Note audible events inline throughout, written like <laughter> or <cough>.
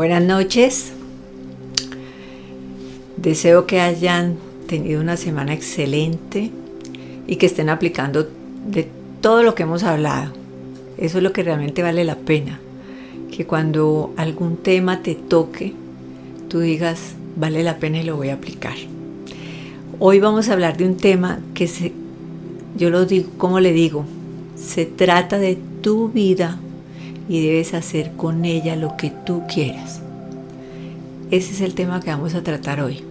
Buenas noches. Deseo que hayan tenido una semana excelente y que estén aplicando de todo lo que hemos hablado. Eso es lo que realmente vale la pena. Que cuando algún tema te toque, tú digas, vale la pena y lo voy a aplicar. Hoy vamos a hablar de un tema que se, yo lo digo, como le digo, se trata de tu vida y debes hacer con ella lo que tú quieras. Ese es el tema que vamos a tratar hoy.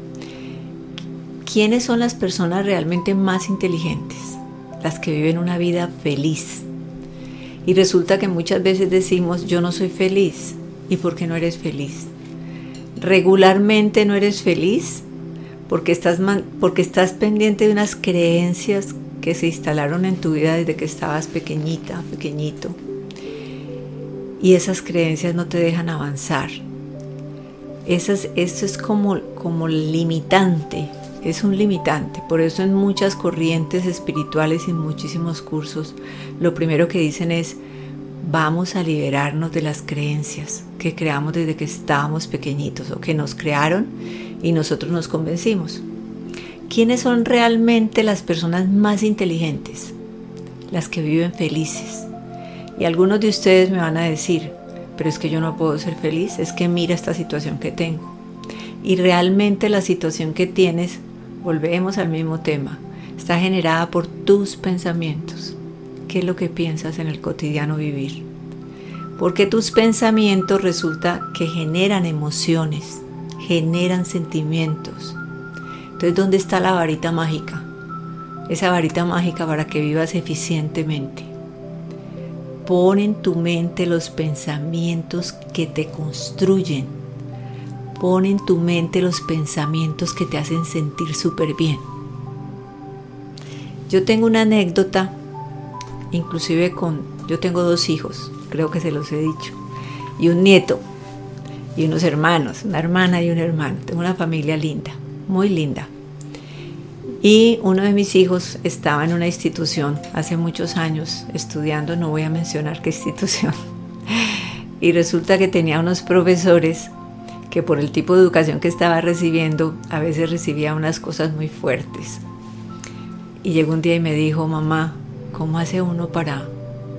¿Quiénes son las personas realmente más inteligentes? Las que viven una vida feliz. Y resulta que muchas veces decimos, yo no soy feliz. ¿Y por qué no eres feliz? Regularmente no eres feliz porque estás, porque estás pendiente de unas creencias que se instalaron en tu vida desde que estabas pequeñita, pequeñito y esas creencias no te dejan avanzar. Esas, eso es como, como limitante, es un limitante. Por eso en muchas corrientes espirituales y en muchísimos cursos, lo primero que dicen es, vamos a liberarnos de las creencias que creamos desde que estábamos pequeñitos o que nos crearon y nosotros nos convencimos. ¿Quiénes son realmente las personas más inteligentes? Las que viven felices, y algunos de ustedes me van a decir, pero es que yo no puedo ser feliz, es que mira esta situación que tengo. Y realmente la situación que tienes, volvemos al mismo tema, está generada por tus pensamientos. ¿Qué es lo que piensas en el cotidiano vivir? Porque tus pensamientos resulta que generan emociones, generan sentimientos. Entonces, ¿dónde está la varita mágica? Esa varita mágica para que vivas eficientemente. Pon en tu mente los pensamientos que te construyen. Pon en tu mente los pensamientos que te hacen sentir súper bien. Yo tengo una anécdota, inclusive con, yo tengo dos hijos, creo que se los he dicho, y un nieto, y unos hermanos, una hermana y un hermano. Tengo una familia linda, muy linda. Y uno de mis hijos estaba en una institución hace muchos años estudiando, no voy a mencionar qué <laughs> institución. Y resulta que tenía unos profesores que por el tipo de educación que estaba recibiendo, a veces recibía unas cosas muy fuertes. Y llegó un día y me dijo, mamá, ¿cómo hace uno para,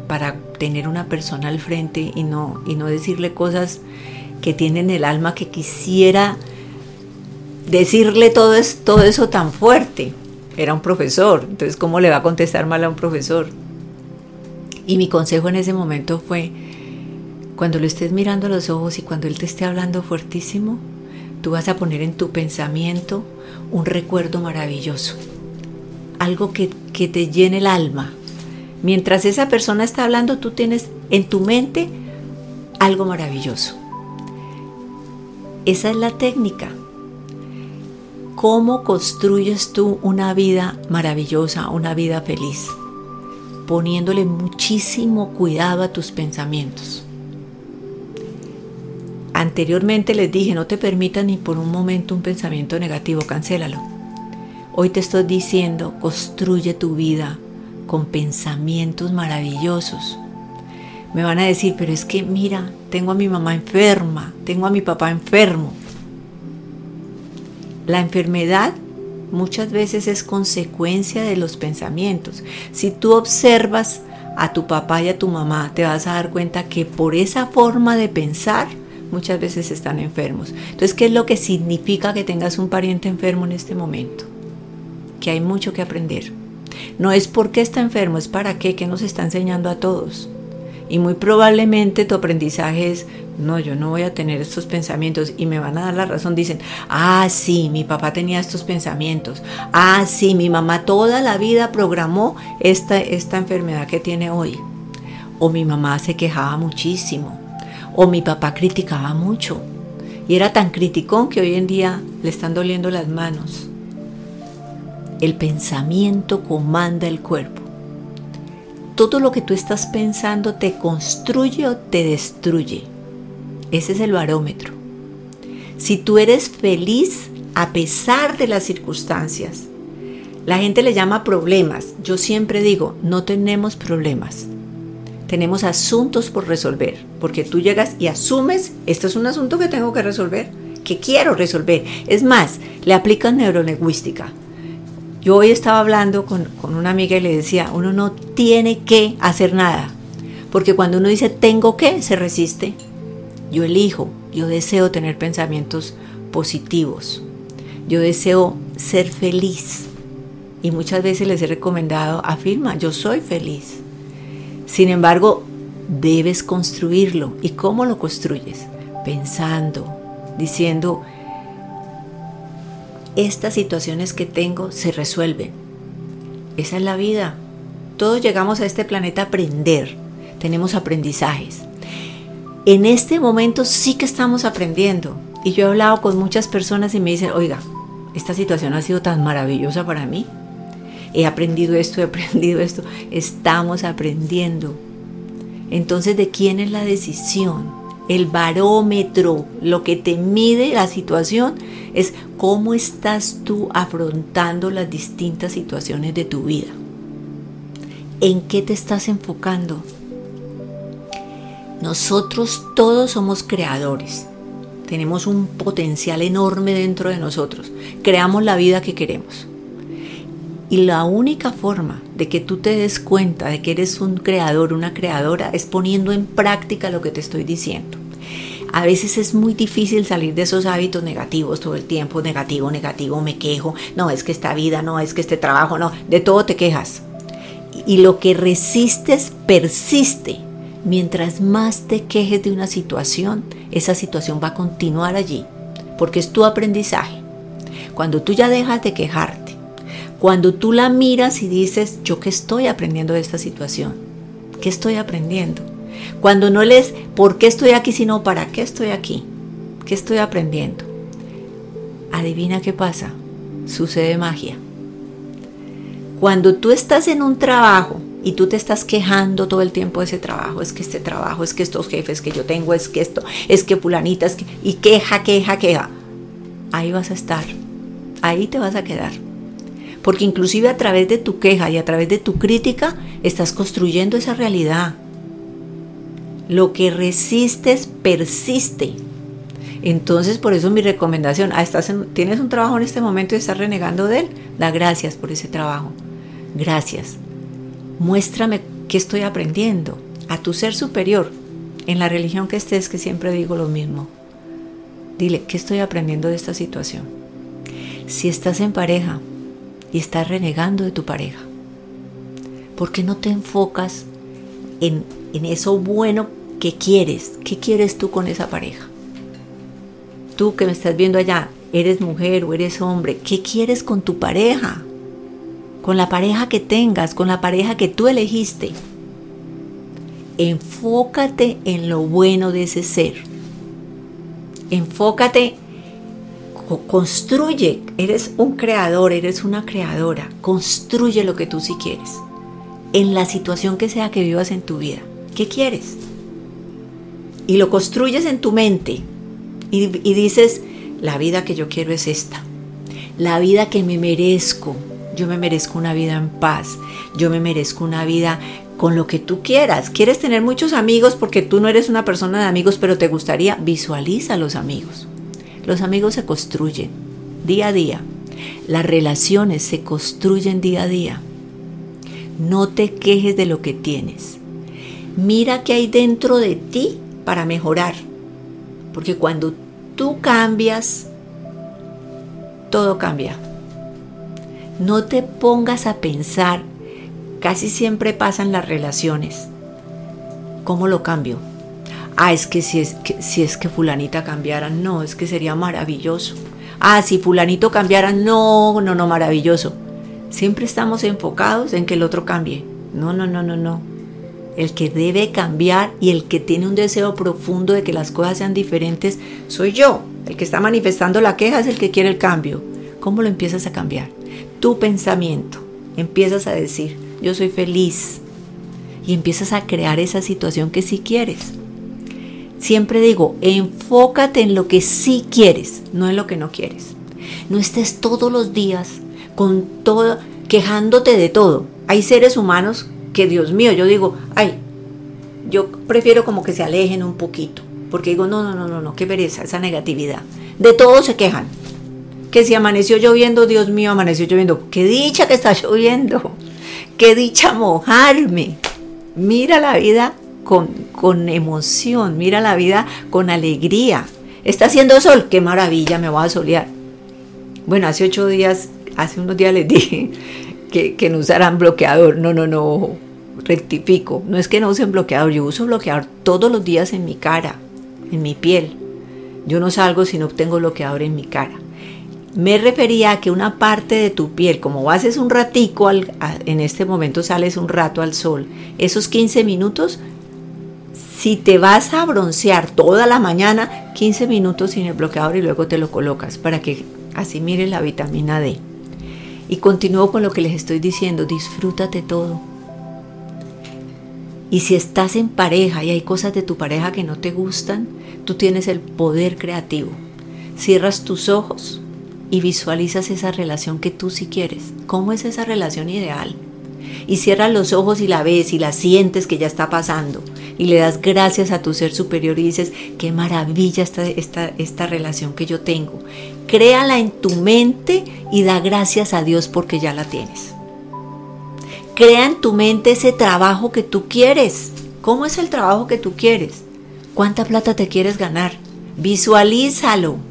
para tener una persona al frente y no, y no decirle cosas que tienen el alma que quisiera decirle todo, es, todo eso tan fuerte. Era un profesor, entonces ¿cómo le va a contestar mal a un profesor? Y mi consejo en ese momento fue, cuando lo estés mirando a los ojos y cuando él te esté hablando fuertísimo, tú vas a poner en tu pensamiento un recuerdo maravilloso, algo que, que te llene el alma. Mientras esa persona está hablando, tú tienes en tu mente algo maravilloso. Esa es la técnica ¿Cómo construyes tú una vida maravillosa, una vida feliz? Poniéndole muchísimo cuidado a tus pensamientos. Anteriormente les dije, no te permitas ni por un momento un pensamiento negativo, cancélalo. Hoy te estoy diciendo, construye tu vida con pensamientos maravillosos. Me van a decir, pero es que mira, tengo a mi mamá enferma, tengo a mi papá enfermo. La enfermedad muchas veces es consecuencia de los pensamientos. Si tú observas a tu papá y a tu mamá, te vas a dar cuenta que por esa forma de pensar muchas veces están enfermos. Entonces, ¿qué es lo que significa que tengas un pariente enfermo en este momento? Que hay mucho que aprender. No es porque está enfermo, es para qué, que nos está enseñando a todos. Y muy probablemente tu aprendizaje es, no, yo no voy a tener estos pensamientos y me van a dar la razón. Dicen, ah, sí, mi papá tenía estos pensamientos. Ah, sí, mi mamá toda la vida programó esta, esta enfermedad que tiene hoy. O mi mamá se quejaba muchísimo. O mi papá criticaba mucho. Y era tan criticón que hoy en día le están doliendo las manos. El pensamiento comanda el cuerpo todo lo que tú estás pensando te construye o te destruye. Ese es el barómetro. Si tú eres feliz a pesar de las circunstancias, la gente le llama problemas. Yo siempre digo, no tenemos problemas. tenemos asuntos por resolver, porque tú llegas y asumes, esto es un asunto que tengo que resolver, que quiero resolver. Es más, le aplican neurolingüística. Yo hoy estaba hablando con, con una amiga y le decía, uno no tiene que hacer nada, porque cuando uno dice tengo que, se resiste. Yo elijo, yo deseo tener pensamientos positivos. Yo deseo ser feliz. Y muchas veces les he recomendado, afirma, yo soy feliz. Sin embargo, debes construirlo. ¿Y cómo lo construyes? Pensando, diciendo, estas situaciones que tengo se resuelven. Esa es la vida. Todos llegamos a este planeta a aprender. Tenemos aprendizajes. En este momento sí que estamos aprendiendo. Y yo he hablado con muchas personas y me dicen, oiga, esta situación ha sido tan maravillosa para mí. He aprendido esto, he <laughs> aprendido esto. Estamos aprendiendo. Entonces, ¿de quién es la decisión? El barómetro, lo que te mide la situación es cómo estás tú afrontando las distintas situaciones de tu vida. ¿En qué te estás enfocando? Nosotros todos somos creadores. Tenemos un potencial enorme dentro de nosotros. Creamos la vida que queremos. Y la única forma de que tú te des cuenta de que eres un creador, una creadora, es poniendo en práctica lo que te estoy diciendo. A veces es muy difícil salir de esos hábitos negativos todo el tiempo, negativo, negativo, me quejo, no es que esta vida, no es que este trabajo, no, de todo te quejas. Y lo que resistes persiste mientras más te quejes de una situación, esa situación va a continuar allí, porque es tu aprendizaje. Cuando tú ya dejas de quejarte, cuando tú la miras y dices, yo qué estoy aprendiendo de esta situación, ¿qué estoy aprendiendo? Cuando no lees, ¿por qué estoy aquí? Sino, ¿para qué estoy aquí? ¿Qué estoy aprendiendo? Adivina qué pasa, sucede magia. Cuando tú estás en un trabajo y tú te estás quejando todo el tiempo de ese trabajo, es que este trabajo, es que estos jefes que yo tengo, es que esto, es que fulanita, es que, y queja, queja, queja, ahí vas a estar, ahí te vas a quedar. Porque inclusive a través de tu queja y a través de tu crítica estás construyendo esa realidad. Lo que resistes persiste. Entonces, por eso mi recomendación, ah, estás tienes un trabajo en este momento y estás renegando de él, da gracias por ese trabajo. Gracias muéstrame qué estoy aprendiendo a tu ser superior, en la religión que estés, que siempre digo lo mismo. Dile, ¿qué estoy aprendiendo de esta situación? Si estás en pareja y estás renegando de tu pareja, ¿por qué no te enfocas en, en eso bueno que quieres? ¿Qué quieres tú con esa pareja? Tú que me estás viendo allá, eres mujer o eres hombre, ¿qué quieres con tu pareja? Con la pareja que tengas, con la pareja que tú elegiste. Enfócate en lo bueno de ese ser. Enfócate, construye, eres un creador, eres una creadora, construye lo que tú sí quieres. En la situación que sea que vivas en tu vida. ¿Qué quieres? Y lo construyes en tu mente y, y dices, la vida que yo quiero es esta. La vida que me merezco, yo me merezco una vida en paz. Yo me merezco una vida con lo que tú quieras. ¿Quieres tener muchos amigos porque tú no eres una persona de amigos, pero te gustaría? Visualiza los amigos. Los amigos se construyen día a día. Las relaciones se construyen día a día. No te quejes de lo que tienes. Mira qué hay dentro de ti para mejorar. Porque cuando tú cambias, todo cambia. No te pongas a pensar, casi siempre pasan las relaciones. ¿Cómo lo cambio? Ah, es que si es que, si es que fulanita cambiara, no, es que sería maravilloso. Ah, si fulanito cambiara, no, no, no, maravilloso. Siempre estamos enfocados en que el otro cambie. No, no, no, no, no. El que debe cambiar y el que tiene un deseo profundo de que las cosas sean diferentes soy yo. El que está manifestando la queja es el que quiere el cambio. ¿Cómo lo empiezas a cambiar? Tu pensamiento. Empiezas a decir, yo soy feliz. Y empiezas a crear esa situación que sí quieres. Siempre digo, enfócate en lo que sí quieres, no en lo que no quieres. No estés todos los días con todo, quejándote de todo. Hay seres humanos que, Dios mío, yo digo, ay, yo prefiero como que se alejen un poquito, porque digo, no, no, no, no, no, qué pereza, esa negatividad. De todo se quejan. Que si amaneció lloviendo, Dios mío, amaneció lloviendo. Qué dicha que está lloviendo. Qué dicha mojarme. Mira la vida con, con emoción, mira la vida con alegría. Está haciendo sol, qué maravilla, me voy a solear. Bueno, hace ocho días, hace unos días les <laughs> dije que, que no usaran bloqueador. No, no, no, rectifico. No es que no usen bloqueador, yo uso bloqueador todos los días en mi cara, en mi piel. Yo no salgo si no tengo bloqueador en mi cara. Me refería a que una parte de tu piel, como haces un ratico, en este momento sales un rato al sol, esos 15 minutos, si te vas a broncear toda la mañana, 15 minutos sin el bloqueador y luego te lo colocas para que así mire la vitamina D. Y continúo con lo que les estoy diciendo, disfrútate todo. Y si estás en pareja y hay cosas de tu pareja que no te gustan, tú tienes el poder creativo. Cierras tus ojos y visualizas esa relación que tú sí quieres. ¿Cómo es esa relación ideal? Y cierras los ojos y la ves y la sientes que ya está pasando. Y le das gracias a tu ser superior y dices, qué maravilla esta, esta, esta relación que yo tengo. Créala en tu mente y da gracias a Dios porque ya la tienes. Crea en tu mente ese trabajo que tú quieres. ¿Cómo es el trabajo que tú quieres? ¿Cuánta plata te quieres ganar? Visualízalo.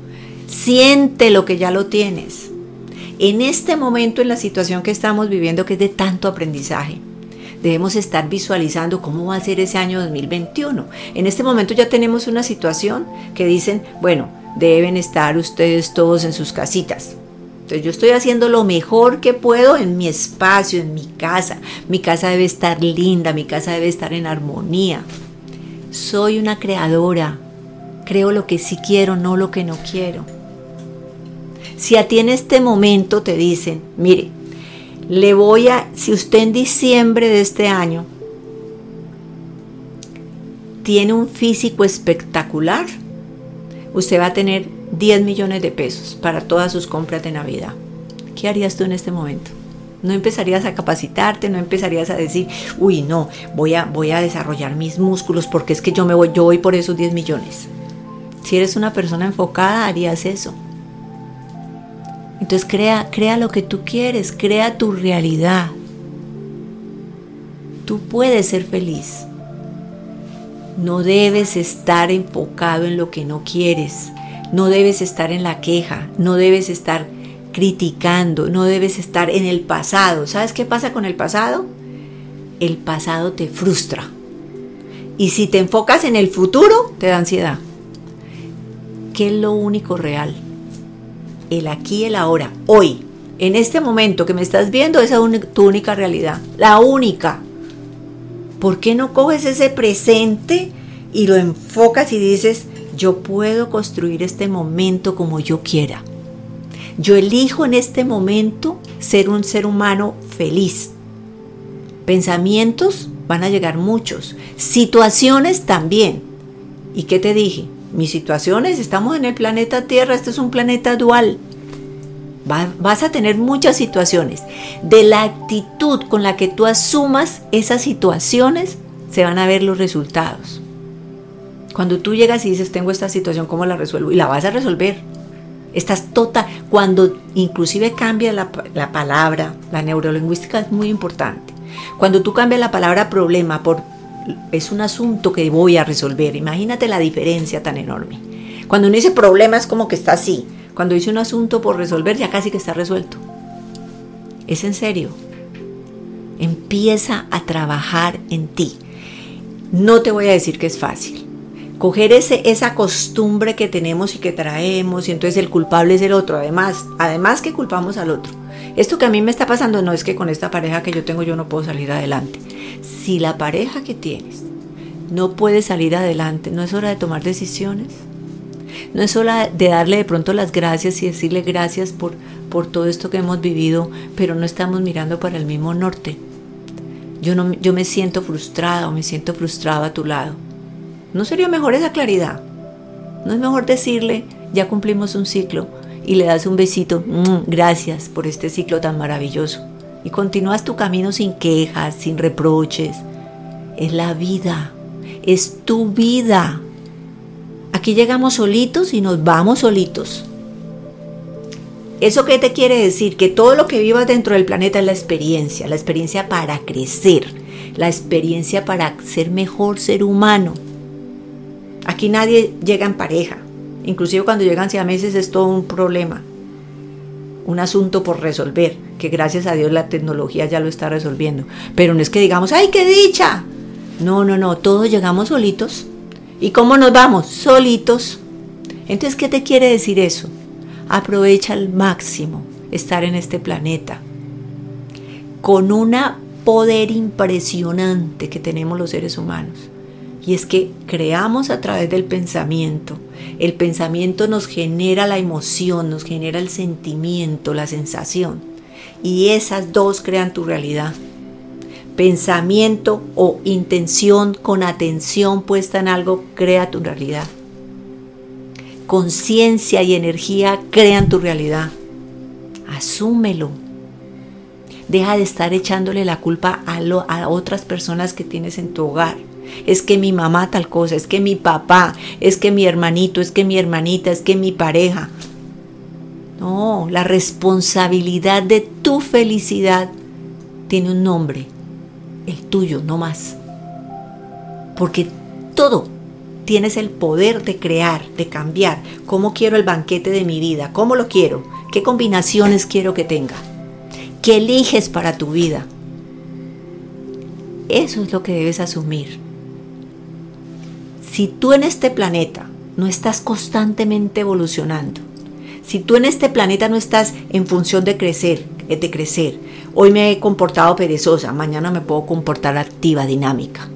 Siente lo que ya lo tienes. En este momento, en la situación que estamos viviendo, que es de tanto aprendizaje, debemos estar visualizando cómo va a ser ese año 2021. En este momento ya tenemos una situación que dicen, bueno, deben estar ustedes todos en sus casitas. Entonces yo estoy haciendo lo mejor que puedo en mi espacio, en mi casa. Mi casa debe estar linda, mi casa debe estar en armonía. Soy una creadora. Creo lo que sí quiero, no lo que no quiero. Si a ti en este momento te dicen, mire, le voy a, si usted en diciembre de este año tiene un físico espectacular, usted va a tener 10 millones de pesos para todas sus compras de Navidad. ¿Qué harías tú en este momento? No empezarías a capacitarte, no empezarías a decir, uy, no, voy a, voy a desarrollar mis músculos porque es que yo me voy, yo voy por esos 10 millones. Si eres una persona enfocada, harías eso. Entonces crea, crea lo que tú quieres, crea tu realidad. Tú puedes ser feliz. No debes estar enfocado en lo que no quieres. No debes estar en la queja, no debes estar criticando, no debes estar en el pasado. ¿Sabes qué pasa con el pasado? El pasado te frustra. Y si te enfocas en el futuro, te da ansiedad. ¿Qué es lo único real? El aquí el ahora, hoy. En este momento que me estás viendo, esa es tu única realidad. La única. ¿Por qué no coges ese presente y lo enfocas y dices, yo puedo construir este momento como yo quiera. Yo elijo en este momento ser un ser humano feliz. Pensamientos van a llegar muchos. Situaciones también. ¿Y qué te dije? Mis situaciones, estamos en el planeta Tierra, este es un planeta dual. vas a tener muchas situaciones. De la actitud con la que tú asumas esas situaciones, se van a ver los resultados. Cuando tú llegas y dices, tengo esta situación, ¿cómo la resuelvo? Y la vas a resolver. Estás total. Cuando inclusive cambia la, la palabra, la neurolingüística es muy importante. Cuando tú cambias la palabra problema por es un asunto que voy a resolver, imagínate la diferencia tan enorme. Cuando uno dice problema es como que está así. Cuando dice un asunto por resolver ya casi que está resuelto. Es en serio. Empieza a trabajar en ti. No te voy a decir que es fácil coger ese, esa costumbre que tenemos y que traemos y entonces el culpable es el otro, además, además que culpamos al otro. Esto que a mí me está pasando no es que con esta pareja que yo tengo yo no puedo salir adelante. Si la pareja que tienes no puede salir adelante, no es hora de tomar decisiones. No es hora de darle de pronto las gracias y decirle gracias por, por todo esto que hemos vivido, pero no estamos mirando para el mismo norte. Yo, no, yo me siento frustrada o me siento frustrado a tu lado ¿No sería mejor esa claridad? ¿No es mejor decirle, ya cumplimos un ciclo y le das un besito, mm, gracias por este ciclo tan maravilloso? Y continúas tu camino sin quejas, sin reproches. Es la vida. es tu vida. Aquí llegamos solitos y nos vamos solitos. ¿Eso qué te quiere decir? Que todo lo que vivas dentro del planeta es la experiencia, la experiencia para crecer, la experiencia para ser mejor ser humano. Aquí nadie llega en pareja, inclusive cuando llegan meses es todo un problema, un asunto por resolver, que gracias a Dios la tecnología ya lo está resolviendo. Pero no es que digamos, ¡ay, qué dicha! No, no, no, todos llegamos solitos. ¿Y cómo nos vamos? Solitos. Entonces, ¿qué te quiere decir eso? aprovecha al máximo estar en este planeta con un poder impresionante que tenemos los seres humanos. Y es que creamos a través del pensamiento. El pensamiento nos genera la emoción, nos genera el sentimiento, la sensación. Y esas dos crean tu realidad. Pensamiento o intención con atención puesta en algo crea tu realidad conciencia y energía crean tu realidad. Asúmelo. Deja de estar echándole la culpa a, a otras personas que tienes en tu hogar. Es que mi mamá tal cosa, es que mi papá, es que mi hermanito, es que mi hermanita, es que mi pareja. No, la responsabilidad de tu felicidad tiene un nombre, el tuyo, no más. Porque todo tienes el poder de crear, de cambiar. ¿Cómo quiero el banquete de mi vida? ¿Cómo lo quiero? ¿Qué combinaciones quiero que tenga? ¿Qué eliges para tu vida? Eso es lo que debes asumir. Si tú en este planeta no estás constantemente evolucionando, si tú en este planeta no estás en función de crecer, de crecer, hoy me he comportado perezosa, mañana me puedo comportar activa, dinámica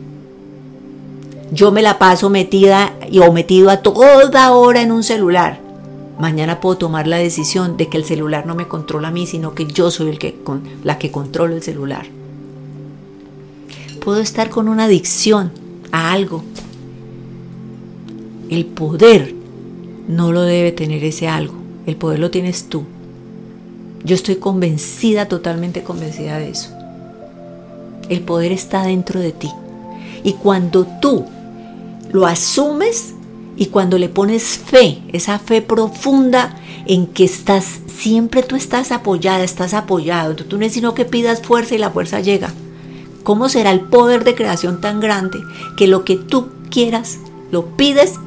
yo me la paso metida y o metido a toda hora en un celular. Mañana puedo tomar la decisión de que el celular no me controla a mí, sino que yo soy el que, con, la que controlo el celular. Puedo estar con una adicción a algo. El poder no lo debe tener ese algo. El poder lo tienes tú. Yo estoy convencida, totalmente convencida de eso. El poder está dentro de ti. Y cuando tú lo asumes y cuando le pones fe, esa fe profunda en que estás, siempre tú estás apoyada, estás apoyado, tú no es sino que pidas fuerza y la fuerza llega. ¿Cómo será el poder de creación tan grande que lo que tú quieras, lo pides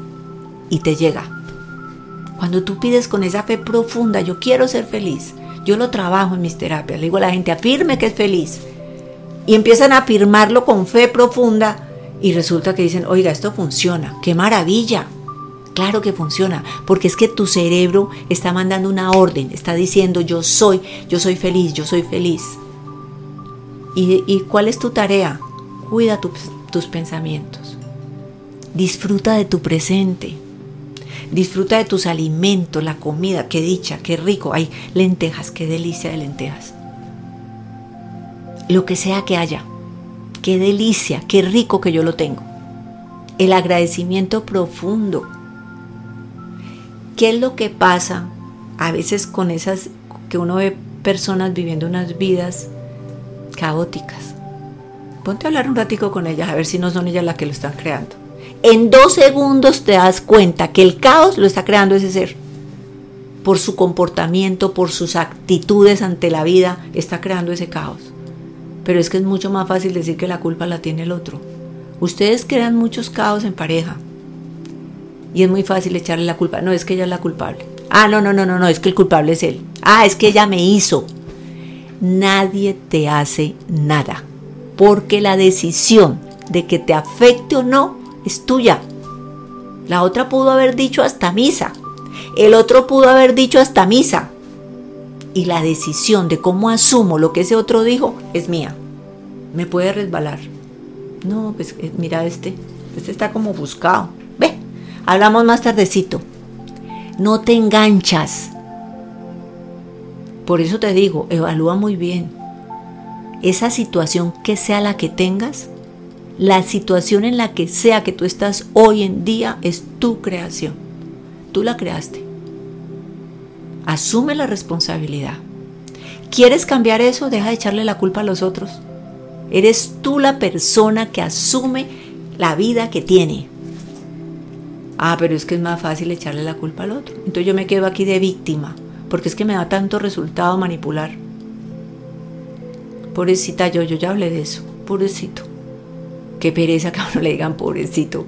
y te llega? Cuando tú pides con esa fe profunda, yo quiero ser feliz, yo lo trabajo en mis terapias, le digo a la gente, afirme que es feliz. Y empiezan a afirmarlo con fe profunda y resulta que dicen, oiga, esto funciona, qué maravilla. Claro que funciona, porque es que tu cerebro está mandando una orden, está diciendo yo soy, yo soy feliz, yo soy feliz. ¿Y, cuál es tu tarea? Cuida tus pensamientos. Disfruta de tu presente. Disfruta de tus alimentos, la comida, qué dicha, qué rico. Hay lentejas, qué delicia de lentejas. Lo que sea que haya, qué delicia, qué rico que yo lo tengo. El agradecimiento profundo. ¿Qué es lo que pasa a veces con esas que uno ve personas viviendo unas vidas caóticas? Ponte a hablar un ratico con ellas a ver si no son ellas las que lo están creando. En dos segundos te das cuenta que el caos lo está creando ese ser. Por su comportamiento, por sus actitudes ante la vida, está creando ese caos. Pero es que es mucho más fácil decir que la culpa la tiene el otro. Ustedes crean muchos caos en pareja. Y es muy fácil echarle la culpa. No, es que ella es la culpable. Ah, no, no, no, no, no, es que el culpable es él. Ah, es que ella me hizo. Nadie te hace nada. Porque la decisión de que te afecte o no es tuya. La otra pudo haber dicho hasta misa. El otro pudo haber dicho hasta misa y la decisión de cómo asumo lo que ese otro dijo es mía. Me puede resbalar. No, pues eh, mira este, este está como buscado. Ve, hablamos más tardecito. No te enganchas. Por eso te digo, evalúa muy bien. Esa situación que sea la que tengas, la situación en la que sea que tú estás hoy en día es tu creación. Tú la creaste. Asume la responsabilidad. ¿Quieres cambiar eso? Deja de echarle la culpa a los otros. Eres tú la persona que asume la vida que tiene. Ah, pero es que es más fácil echarle la culpa al otro. Entonces yo me quedo aquí de víctima, porque es que me da tanto resultado manipular. Pobrecita yo, yo ya hablé de eso, pobrecito. Qué pereza que a uno le digan pobrecito.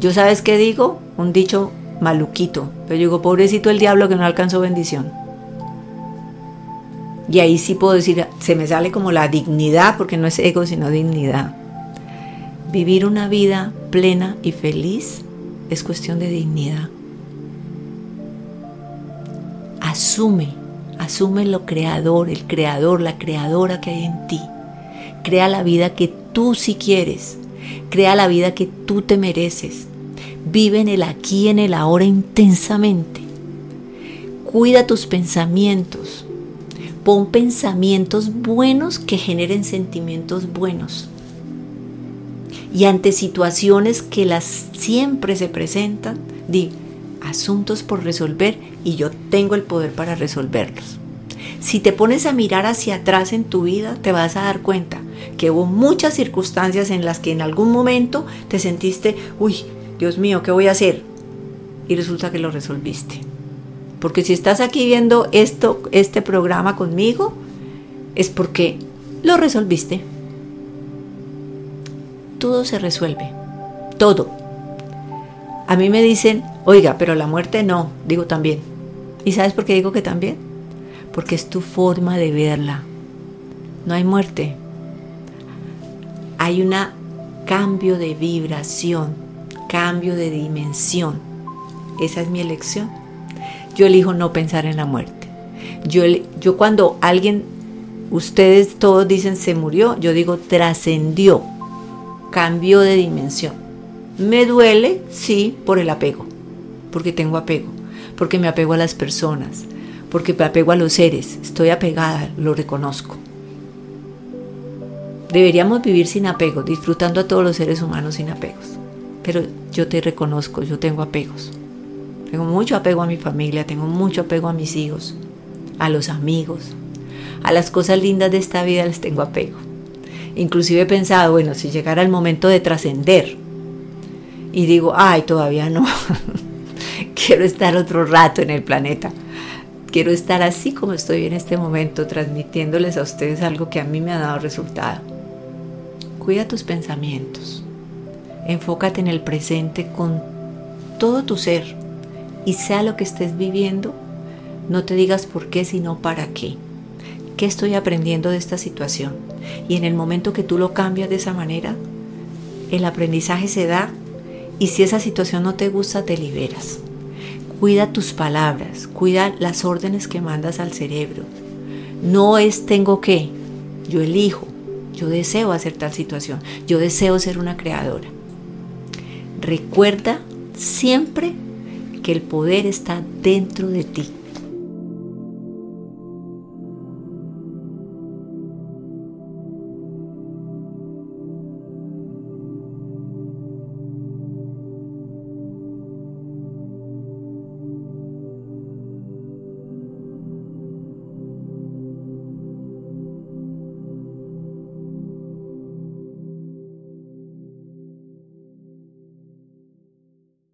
Yo sabes qué digo, un dicho maluquito, pero yo digo pobrecito el diablo que no alcanzó bendición. Y ahí sí puedo decir, se me sale como la dignidad, porque no es ego, sino dignidad. Vivir una vida plena y feliz es cuestión de dignidad. Asume, asume lo creador, el creador, la creadora que hay en ti. Crea la vida que tú sí quieres. Crea la vida que tú te mereces. Vive en el aquí, en el ahora intensamente. Cuida tus pensamientos. Pon pensamientos buenos que generen sentimientos buenos y ante situaciones que las siempre se presentan, di asuntos por resolver y yo tengo el poder para resolverlos. Si te pones a mirar hacia atrás en tu vida, te vas a dar cuenta que hubo muchas circunstancias en las que en algún momento te sentiste, uy, Dios mío, ¿qué voy a hacer? Y resulta que lo resolviste. Porque si estás aquí viendo esto, este programa conmigo, es porque lo resolviste todo se resuelve. Todo. A mí me dicen, oiga, pero la muerte no. Digo también. ¿Y sabes por qué digo que también? Porque es tu forma de verla. No hay muerte. Hay un cambio de vibración, cambio de dimensión. Esa es mi elección. Yo elijo no pensar en la muerte. Yo, yo cuando alguien, ustedes todos dicen se murió, yo digo trascendió cambio de dimensión. Me duele, sí, por el apego, porque tengo apego, porque me apego a las personas, porque me apego a los seres, estoy apegada, lo reconozco. Deberíamos vivir sin apego, disfrutando a todos los seres humanos sin apegos. Pero yo te reconozco, yo tengo apegos. Tengo mucho apego a mi familia, tengo mucho apego a mis hijos, a los amigos, a las cosas lindas de esta vida les tengo apego. Inclusive he pensado, bueno, si llegara el momento de trascender y digo, ay, todavía no, <laughs> quiero estar otro rato en el planeta. Quiero estar así como estoy en este momento, transmitiéndoles a ustedes algo que a mí me ha dado resultado. Cuida tus pensamientos. Enfócate en el presente con todo tu ser. Y sea lo que estés viviendo, no te digas por qué, sino para qué. ¿Qué estoy aprendiendo de esta situación? Y en el momento que tú lo cambias de esa manera, el aprendizaje se da y si esa situación no te gusta, te liberas. Cuida tus palabras, cuida las órdenes que mandas al cerebro. No es tengo que, yo elijo, yo deseo hacer tal situación, yo deseo ser una creadora. Recuerda siempre que el poder está dentro de ti